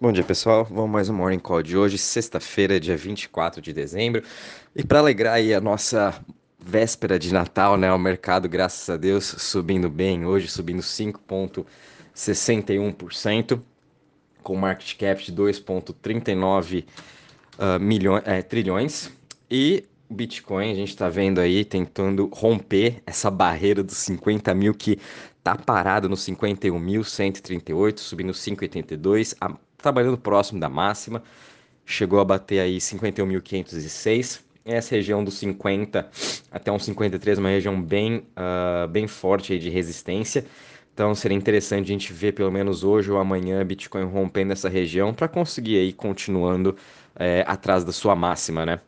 Bom dia, pessoal. Vamos mais um Morning Call de hoje, sexta-feira, dia 24 de dezembro. E para alegrar aí a nossa véspera de Natal, né? O mercado, graças a Deus, subindo bem hoje, subindo 5,61%, com market cap de 2,39 uh, milhões, é, trilhões. E Bitcoin, a gente está vendo aí, tentando romper essa barreira dos 50 mil que tá parado no 51.138, subindo 5,82, trabalhando próximo da máxima. Chegou a bater aí 51.506. Essa região dos 50 até uns 53, uma região bem, uh, bem forte de resistência. Então seria interessante a gente ver pelo menos hoje ou amanhã Bitcoin rompendo essa região para conseguir aí continuando é, atrás da sua máxima, né?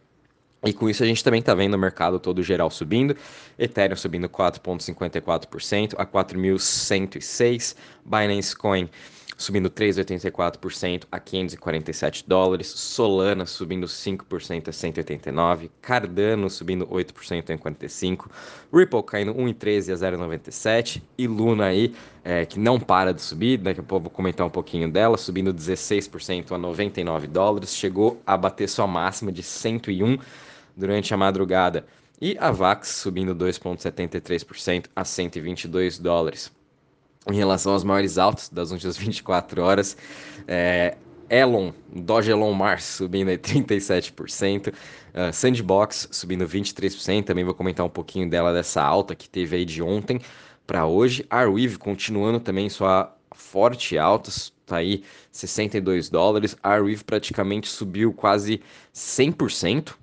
E com isso a gente também está vendo o mercado todo geral subindo, Ethereum subindo 4,54% a 4.106, Binance Coin subindo 3,84% a 547 dólares, Solana subindo 5% a 189, Cardano subindo 8% a 45, Ripple caindo 1,13 a 0,97 e Luna aí, é, que não para de subir, daqui a pouco vou comentar um pouquinho dela, subindo 16% a 99 dólares, chegou a bater sua máxima de 101 durante a madrugada. E a VAX subindo 2,73% a 122 dólares em relação aos maiores altos das últimas 24 horas. É, Elon, Doge Elon Mars subindo aí 37%, uh, Sandbox subindo 23%, também vou comentar um pouquinho dela dessa alta que teve aí de ontem para hoje. Arweave continuando também sua forte alta, tá aí 62 dólares. Arweave praticamente subiu quase 100%,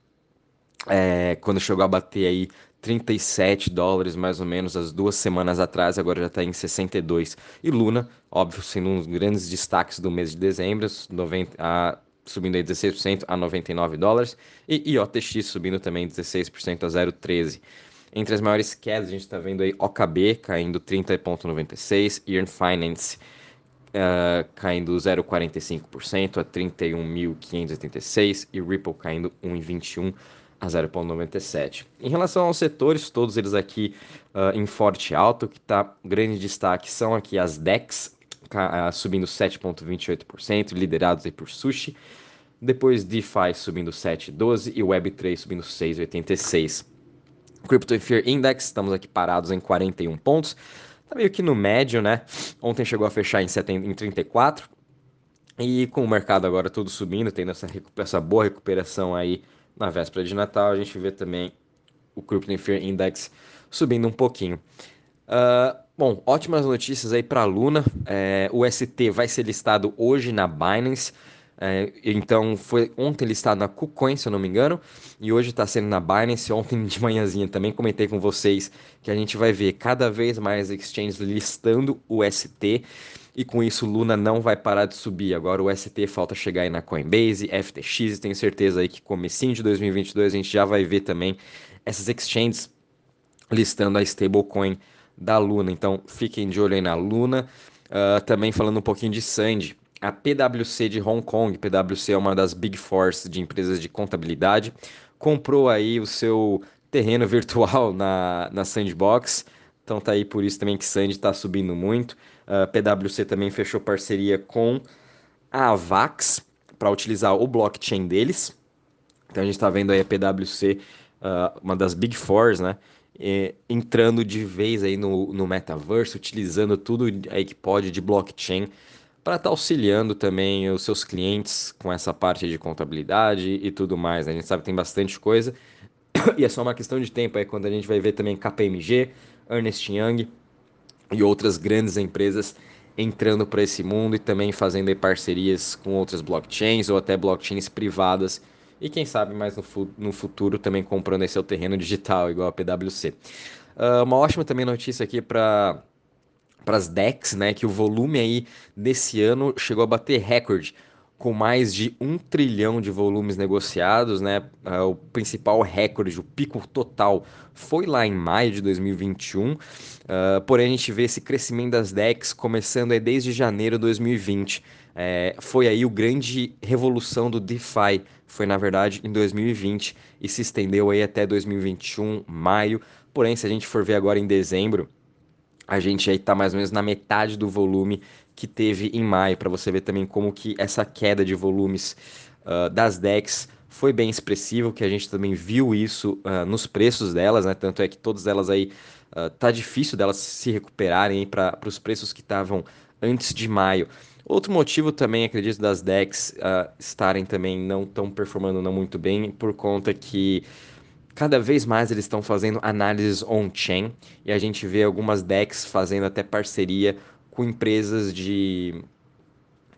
é, quando chegou a bater aí 37 dólares mais ou menos as duas semanas atrás, agora já está em 62. E Luna, óbvio, sendo um dos grandes destaques do mês de dezembro, 90, a, subindo aí 16% a 99 dólares. E IOTX subindo também 16% a 0,13. Entre as maiores quedas, a gente está vendo aí OKB caindo 30,96, Earn Finance uh, caindo 0,45% a 31.586 e Ripple caindo 1,21% a 0,97. Em relação aos setores, todos eles aqui uh, em forte alto, que está grande destaque são aqui as DEX, uh, subindo 7,28%, liderados aí por Sushi. Depois DeFi subindo 7,12% e Web3 subindo 6,86%. Crypto Fear Index, estamos aqui parados em 41 pontos. Tá meio que no médio, né? Ontem chegou a fechar em, 70, em 34. E com o mercado agora todo subindo, tendo essa, essa boa recuperação aí na véspera de Natal, a gente vê também o Crypto Fear Index subindo um pouquinho. Uh, bom, ótimas notícias aí para a Luna. É, o ST vai ser listado hoje na Binance. É, então foi ontem listado na KuCoin, se eu não me engano, e hoje está sendo na Binance. Ontem de manhãzinha também comentei com vocês que a gente vai ver cada vez mais exchanges listando o ST e com isso Luna não vai parar de subir. Agora o ST falta chegar aí na Coinbase, FTX, tenho certeza aí que comecinho de 2022 a gente já vai ver também essas exchanges listando a stablecoin da Luna. Então fiquem de olho aí na Luna. Uh, também falando um pouquinho de Sandy, a PwC de Hong Kong, PwC é uma das Big Fours de empresas de contabilidade, comprou aí o seu terreno virtual na, na Sandbox. Então tá aí por isso também que Sandy está subindo muito. A PwC também fechou parceria com a Avax para utilizar o blockchain deles. Então a gente está vendo aí a PwC, uh, uma das Big Fours, né? Entrando de vez aí no, no metaverso, utilizando tudo aí que pode de blockchain para estar tá auxiliando também os seus clientes com essa parte de contabilidade e tudo mais. Né? A gente sabe que tem bastante coisa e é só uma questão de tempo aí quando a gente vai ver também KPMG, Ernest Young e outras grandes empresas entrando para esse mundo e também fazendo parcerias com outras blockchains ou até blockchains privadas e quem sabe mais no, fu no futuro também comprando esse seu terreno digital igual a PwC. Uh, ah, uma ótima também notícia aqui para para as DEX, né, que o volume aí desse ano chegou a bater recorde com mais de um trilhão de volumes negociados, né? Uh, o principal recorde, o pico total, foi lá em maio de 2021. Uh, ah, porém, a gente vê esse crescimento das DEX começando aí desde janeiro de 2020. É, foi aí o grande revolução do DeFi. Foi, na verdade, em 2020 e se estendeu aí até 2021, maio. Porém, se a gente for ver agora em dezembro, a gente aí está mais ou menos na metade do volume que teve em maio, para você ver também como que essa queda de volumes uh, das DEX foi bem expressivo, que a gente também viu isso uh, nos preços delas, né? Tanto é que todas elas aí uh, tá difícil delas se recuperarem para os preços que estavam antes de maio. Outro motivo também, acredito, das DEX uh, estarem também não tão performando não muito bem, por conta que cada vez mais eles estão fazendo análises on-chain e a gente vê algumas DEX fazendo até parceria com empresas de.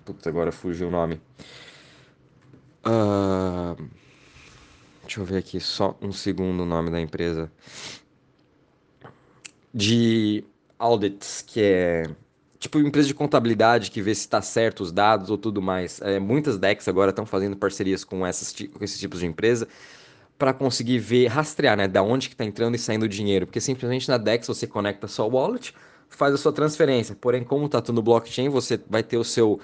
Putz, agora fugiu o nome. Uh... Deixa eu ver aqui só um segundo o nome da empresa. De audits, que é tipo empresa de contabilidade que vê se está certo os dados ou tudo mais. É, muitas DEX agora estão fazendo parcerias com, essas, com esses tipos de empresa para conseguir ver, rastrear, né, da onde que está entrando e saindo o dinheiro, porque simplesmente na DEX você conecta sua wallet, faz a sua transferência. Porém, como está tudo no blockchain, você vai ter o seu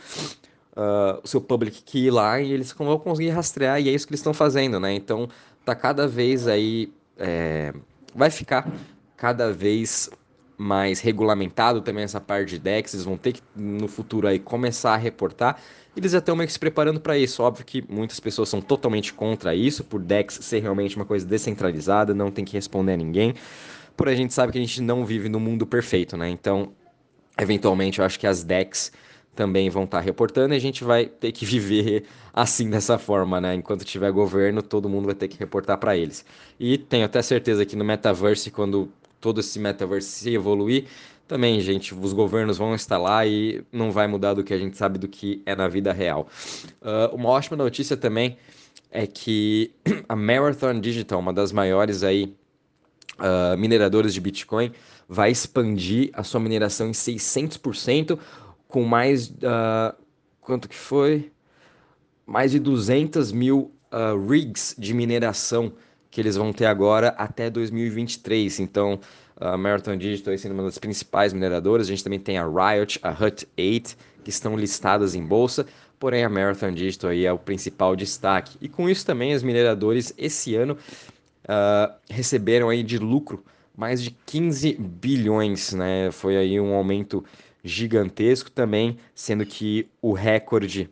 uh, o seu public key lá e eles vão conseguir rastrear e é isso que eles estão fazendo, né? Então, tá cada vez aí é, vai ficar cada vez mais regulamentado também essa parte de DEX, eles vão ter que no futuro aí começar a reportar. Eles já estão meio que se preparando para isso. Óbvio que muitas pessoas são totalmente contra isso, por DEX ser realmente uma coisa descentralizada, não tem que responder a ninguém. Porém, a gente sabe que a gente não vive no mundo perfeito, né? Então, eventualmente, eu acho que as DEX também vão estar tá reportando e a gente vai ter que viver assim dessa forma, né? Enquanto tiver governo, todo mundo vai ter que reportar para eles. E tenho até certeza que no metaverse, quando todo esse metaverse se evoluir, também, gente, os governos vão estar lá e não vai mudar do que a gente sabe do que é na vida real. Uh, uma ótima notícia também é que a Marathon Digital, uma das maiores aí uh, mineradoras de Bitcoin, vai expandir a sua mineração em 600%, com mais. Uh, quanto que foi? Mais de 200 mil rigs de mineração que eles vão ter agora até 2023. Então, a Marathon Digital sendo uma das principais mineradoras. A gente também tem a Riot, a Hut 8, que estão listadas em bolsa. Porém, a Marathon Digital é o principal destaque. E com isso também, os mineradores esse ano uh, receberam aí de lucro mais de 15 bilhões, né? Foi aí um aumento gigantesco também, sendo que o recorde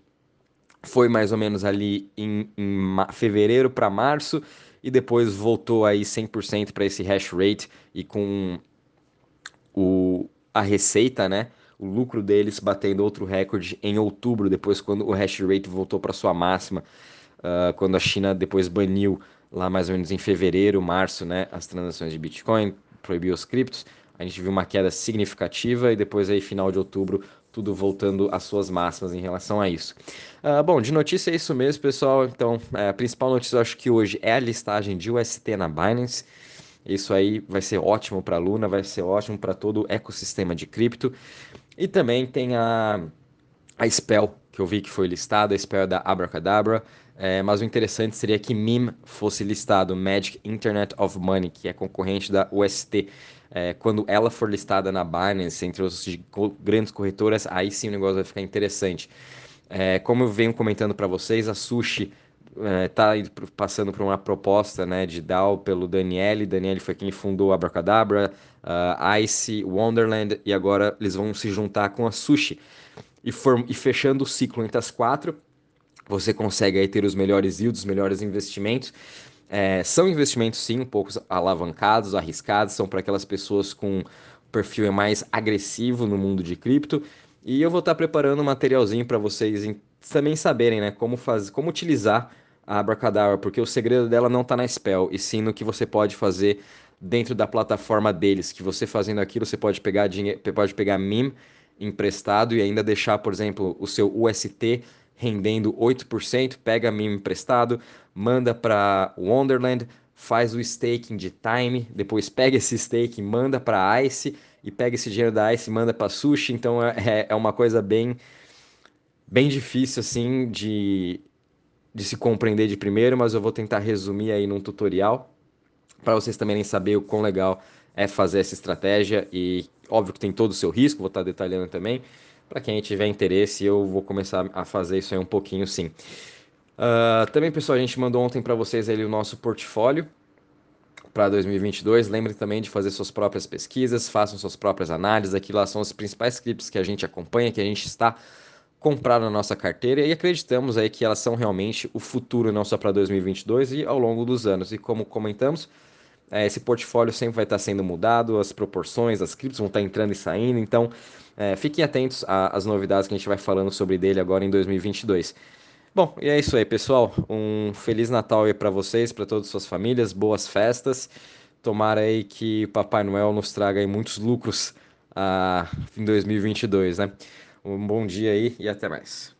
foi mais ou menos ali em, em fevereiro para março e depois voltou aí 100% para esse hash rate e com o, a receita, né? O lucro deles batendo outro recorde em outubro, depois quando o hash rate voltou para sua máxima, uh, quando a China depois baniu lá mais ou menos em fevereiro, março, né, as transações de Bitcoin, proibiu os criptos. A gente viu uma queda significativa e depois aí final de outubro tudo voltando às suas máximas em relação a isso. Uh, bom, de notícia é isso mesmo, pessoal. Então, é, a principal notícia eu acho que hoje é a listagem de UST na Binance. Isso aí vai ser ótimo para a Luna, vai ser ótimo para todo o ecossistema de cripto. E também tem a, a Spell, que eu vi que foi listada, a Spell é da Abracadabra. É, mas o interessante seria que MIM fosse listado, Magic Internet of Money, que é concorrente da UST é, quando ela for listada na Binance, entre as grandes corretoras, aí sim o negócio vai ficar interessante. É, como eu venho comentando para vocês, a Sushi está é, passando por uma proposta né, de DAO pelo Daniele. Daniele foi quem fundou a Abracadabra, uh, Ice, Wonderland, e agora eles vão se juntar com a Sushi. E, e fechando o ciclo entre as quatro, você consegue aí ter os melhores yields, os melhores investimentos. É, são investimentos, sim, um pouco alavancados, arriscados, são para aquelas pessoas com perfil mais agressivo no mundo de cripto. E eu vou estar tá preparando um materialzinho para vocês também saberem né, como, fazer, como utilizar a Abracadabra, porque o segredo dela não está na Spell, e sim no que você pode fazer dentro da plataforma deles, que você fazendo aquilo, você pode pegar dinheiro, pode pegar MIM emprestado e ainda deixar, por exemplo, o seu UST rendendo 8%, pega MIM emprestado, manda para Wonderland, faz o staking de time, depois pega esse staking, manda para Ice e pega esse dinheiro da Ice e manda para Sushi. Então é, é, é uma coisa bem bem difícil assim de, de se compreender de primeiro, mas eu vou tentar resumir aí num tutorial para vocês também saber o quão legal é fazer essa estratégia e óbvio que tem todo o seu risco, vou estar detalhando também. Para quem tiver interesse, eu vou começar a fazer isso aí um pouquinho sim. Uh, também, pessoal, a gente mandou ontem para vocês ali o nosso portfólio para 2022. Lembre também de fazer suas próprias pesquisas, façam suas próprias análises. Aqui lá são os principais clipes que a gente acompanha, que a gente está comprando na nossa carteira e acreditamos aí que elas são realmente o futuro não só para 2022 e ao longo dos anos. E como comentamos, é, esse portfólio sempre vai estar sendo mudado, as proporções, as criptos vão estar entrando e saindo, então é, fiquem atentos às novidades que a gente vai falando sobre dele agora em 2022. Bom, e é isso aí, pessoal. Um feliz Natal aí para vocês, para todas as suas famílias, boas festas. Tomara aí que Papai Noel nos traga aí muitos lucros ah, em 2022, né? Um bom dia aí e até mais.